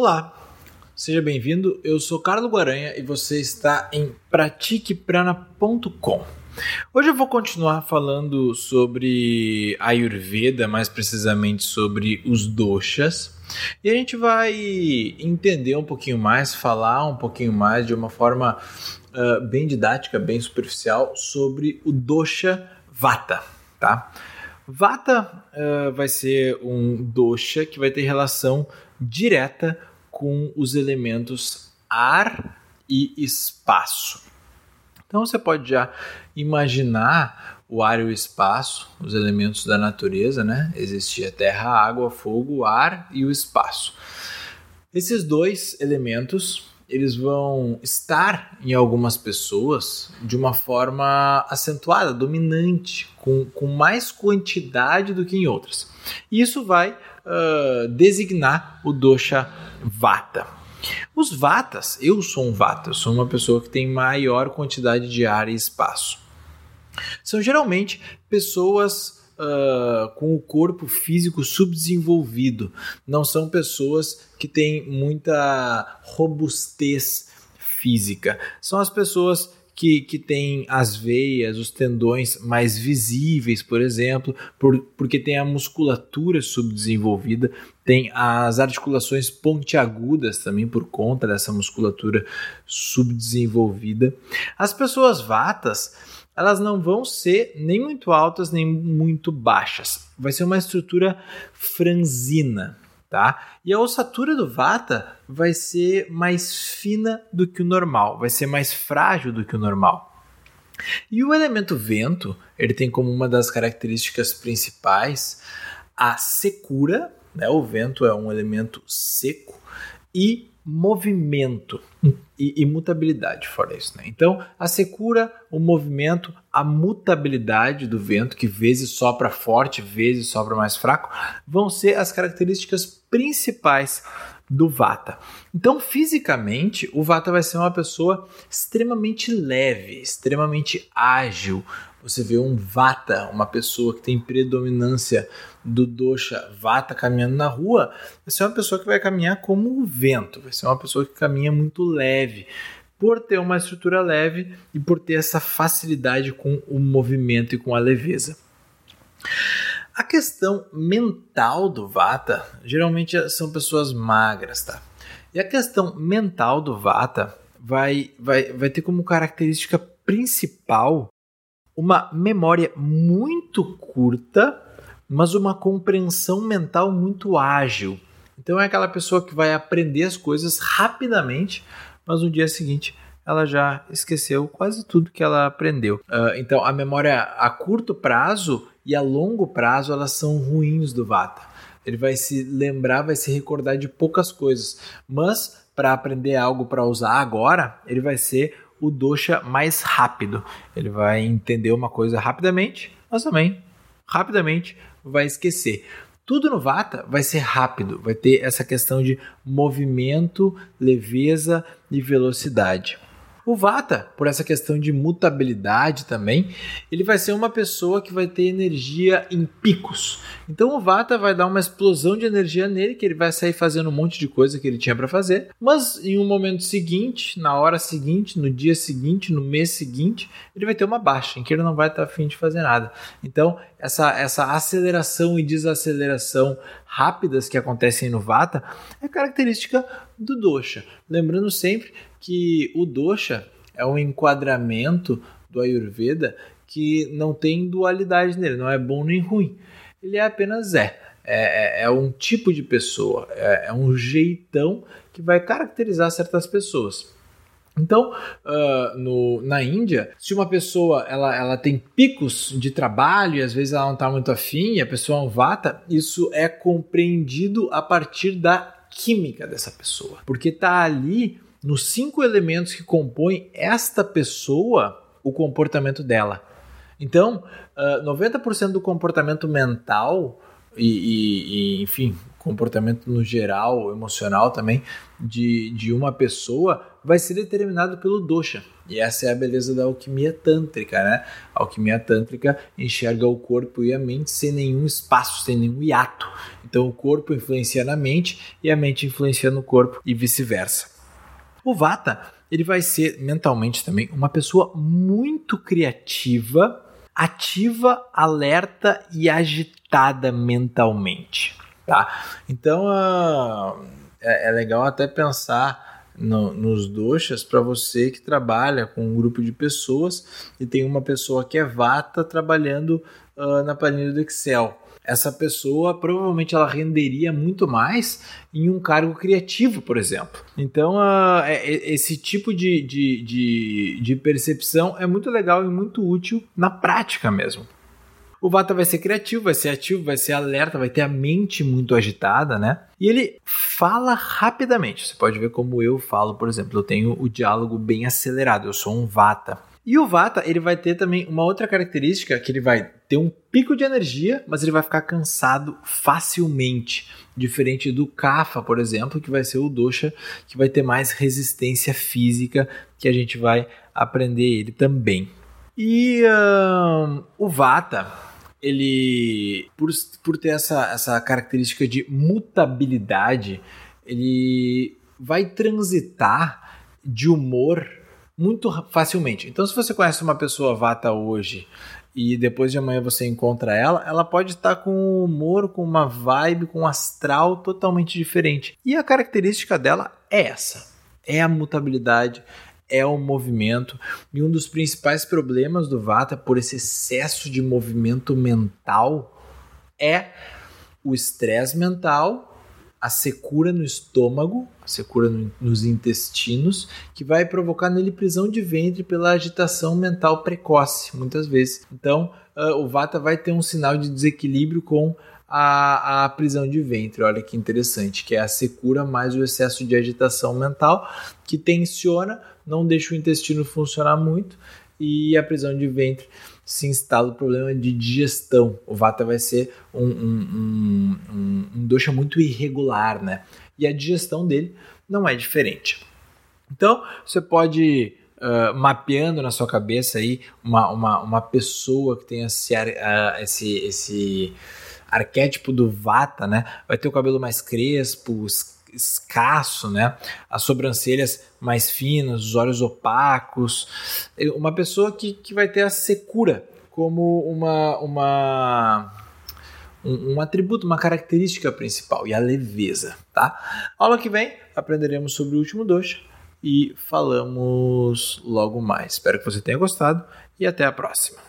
Olá, seja bem-vindo. Eu sou Carlos Guaranha e você está em pratiqueprana.com. Hoje eu vou continuar falando sobre Ayurveda, mais precisamente sobre os doshas. E a gente vai entender um pouquinho mais, falar um pouquinho mais de uma forma uh, bem didática, bem superficial sobre o dosha Vata, tá? Vata uh, vai ser um dosha que vai ter relação direta com os elementos ar e espaço. Então você pode já imaginar o ar e o espaço, os elementos da natureza, né? Existia terra, água, fogo, ar e o espaço. Esses dois elementos eles vão estar em algumas pessoas de uma forma acentuada, dominante, com, com mais quantidade do que em outras. E isso vai uh, designar o dosha vata. Os vatas, eu sou um vata, sou uma pessoa que tem maior quantidade de ar e espaço. São geralmente pessoas uh, com o corpo físico subdesenvolvido. Não são pessoas que têm muita robustez física. São as pessoas que, que têm as veias, os tendões mais visíveis, por exemplo, por, porque tem a musculatura subdesenvolvida, tem as articulações pontiagudas também por conta dessa musculatura subdesenvolvida. As pessoas vatas elas não vão ser nem muito altas nem muito baixas. Vai ser uma estrutura franzina, tá? E a ossatura do Vata vai ser mais fina do que o normal, vai ser mais frágil do que o normal. E o elemento vento, ele tem como uma das características principais a secura, né? O vento é um elemento seco e movimento e, e, mutabilidade fora isso. Né? Então, a secura, o movimento, a mutabilidade do vento, que vezes sopra forte, vezes sopra mais fraco, vão ser as características principais do Vata. Então, fisicamente, o Vata vai ser uma pessoa extremamente leve, extremamente ágil, você vê um Vata, uma pessoa que tem predominância do dosha Vata caminhando na rua, vai ser uma pessoa que vai caminhar como o vento, vai ser uma pessoa que caminha muito leve, por ter uma estrutura leve e por ter essa facilidade com o movimento e com a leveza. A questão mental do Vata geralmente são pessoas magras, tá? E a questão mental do Vata vai, vai, vai ter como característica principal uma memória muito curta, mas uma compreensão mental muito ágil. Então é aquela pessoa que vai aprender as coisas rapidamente, mas no dia seguinte ela já esqueceu quase tudo que ela aprendeu. Uh, então a memória a curto prazo e a longo prazo elas são ruins do Vata. Ele vai se lembrar, vai se recordar de poucas coisas, mas para aprender algo para usar agora, ele vai ser o dosha mais rápido. Ele vai entender uma coisa rapidamente, mas também rapidamente vai esquecer. Tudo no Vata vai ser rápido, vai ter essa questão de movimento, leveza e velocidade. O Vata, por essa questão de mutabilidade também, ele vai ser uma pessoa que vai ter energia em picos. Então o Vata vai dar uma explosão de energia nele, que ele vai sair fazendo um monte de coisa que ele tinha para fazer, mas em um momento seguinte, na hora seguinte, no dia seguinte, no mês seguinte, ele vai ter uma baixa, em que ele não vai estar afim de fazer nada. Então, essa, essa aceleração e desaceleração rápidas que acontecem no Vata é característica do Dosha. Lembrando sempre que o dosha é um enquadramento do Ayurveda que não tem dualidade nele, não é bom nem ruim. Ele é apenas é. É, é, é um tipo de pessoa, é, é, um jeitão que vai caracterizar certas pessoas. Então, uh, no, na Índia, se uma pessoa ela, ela tem picos de trabalho e às vezes ela não está muito afim, a pessoa é um vata, isso é compreendido a partir da química dessa pessoa, porque está ali nos cinco elementos que compõem esta pessoa, o comportamento dela. Então, uh, 90% do comportamento mental e, e, e, enfim, comportamento no geral, emocional também, de, de uma pessoa vai ser determinado pelo dosha. E essa é a beleza da alquimia tântrica, né? A alquimia tântrica enxerga o corpo e a mente sem nenhum espaço, sem nenhum hiato. Então o corpo influencia na mente e a mente influencia no corpo e vice-versa. O Vata, ele vai ser mentalmente também uma pessoa muito criativa, ativa, alerta e agitada mentalmente, tá? Então, uh, é, é legal até pensar no, nos doshas para você que trabalha com um grupo de pessoas e tem uma pessoa que é vata trabalhando uh, na planilha do Excel. Essa pessoa provavelmente ela renderia muito mais em um cargo criativo, por exemplo. Então, uh, esse tipo de, de, de, de percepção é muito legal e muito útil na prática mesmo. O Vata vai ser criativo, vai ser ativo, vai ser alerta, vai ter a mente muito agitada, né? E ele fala rapidamente. Você pode ver como eu falo, por exemplo, eu tenho o diálogo bem acelerado, eu sou um Vata. E o Vata, ele vai ter também uma outra característica que ele vai ter um pico de energia, mas ele vai ficar cansado facilmente, diferente do Kapha, por exemplo, que vai ser o dosha que vai ter mais resistência física, que a gente vai aprender ele também. E um, o Vata, ele, por, por ter essa, essa característica de mutabilidade, ele vai transitar de humor muito facilmente. Então, se você conhece uma pessoa vata hoje e depois de amanhã você encontra ela, ela pode estar com um humor, com uma vibe, com um astral totalmente diferente. E a característica dela é essa: é a mutabilidade, é o movimento. E um dos principais problemas do Vata por esse excesso de movimento mental é o estresse mental, a secura no estômago, a secura no, nos intestinos, que vai provocar nele prisão de ventre pela agitação mental precoce, muitas vezes. Então, uh, o Vata vai ter um sinal de desequilíbrio com a, a prisão de ventre. Olha que interessante, que é a secura mais o excesso de agitação mental, que tensiona, não deixa o intestino funcionar muito e a prisão de ventre se instala o problema de digestão. O Vata vai ser um, um, um, um dosha muito irregular, né? E a digestão dele não é diferente. Então, você pode uh, mapeando na sua cabeça aí uma, uma, uma pessoa que tem esse, uh, esse, esse arquétipo do Vata, né? Vai ter o cabelo mais crespo, escasso, né? As sobrancelhas mais finas, os olhos opacos. Uma pessoa que, que vai ter a secura como uma, uma um, um, atributo, uma característica principal e a leveza, tá? Aula que vem aprenderemos sobre o último dosha e falamos logo mais. Espero que você tenha gostado e até a próxima.